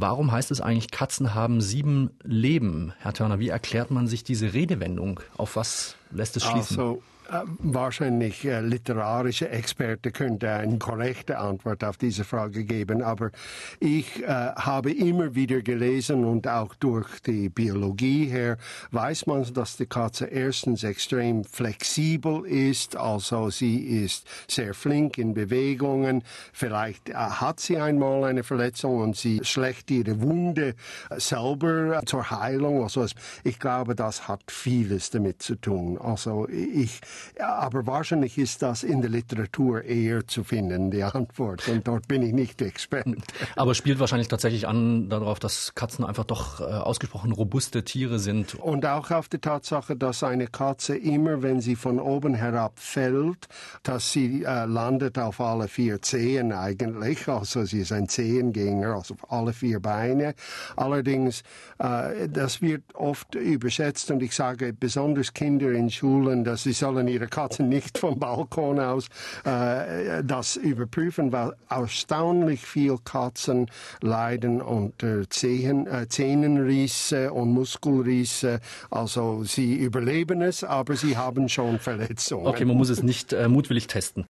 Warum heißt es eigentlich, Katzen haben sieben Leben? Herr Törner, wie erklärt man sich diese Redewendung? Auf was lässt es schließen? Also wahrscheinlich äh, literarische Experte könnte eine korrekte Antwort auf diese Frage geben, aber ich äh, habe immer wieder gelesen und auch durch die Biologie her weiß man, dass die Katze erstens extrem flexibel ist, also sie ist sehr flink in Bewegungen, vielleicht äh, hat sie einmal eine Verletzung und sie schlägt ihre Wunde äh, selber zur Heilung, also ich glaube, das hat vieles damit zu tun. Also ich aber wahrscheinlich ist das in der Literatur eher zu finden, die Antwort. Und dort bin ich nicht Experte. Aber spielt wahrscheinlich tatsächlich an darauf, dass Katzen einfach doch äh, ausgesprochen robuste Tiere sind. Und auch auf die Tatsache, dass eine Katze immer, wenn sie von oben herab fällt, dass sie äh, landet auf alle vier Zehen eigentlich. Also sie ist ein Zehengänger, also auf alle vier Beine. Allerdings, äh, das wird oft überschätzt und ich sage besonders Kinder in Schulen, dass sie sollen ihre Katze Katzen nicht vom Balkon aus äh, das überprüfen, weil erstaunlich viel Katzen leiden unter Zehen, äh, Zähnenrisse und Muskelrisse. Also sie überleben es, aber sie haben schon Verletzungen. Okay, man muss es nicht äh, mutwillig testen.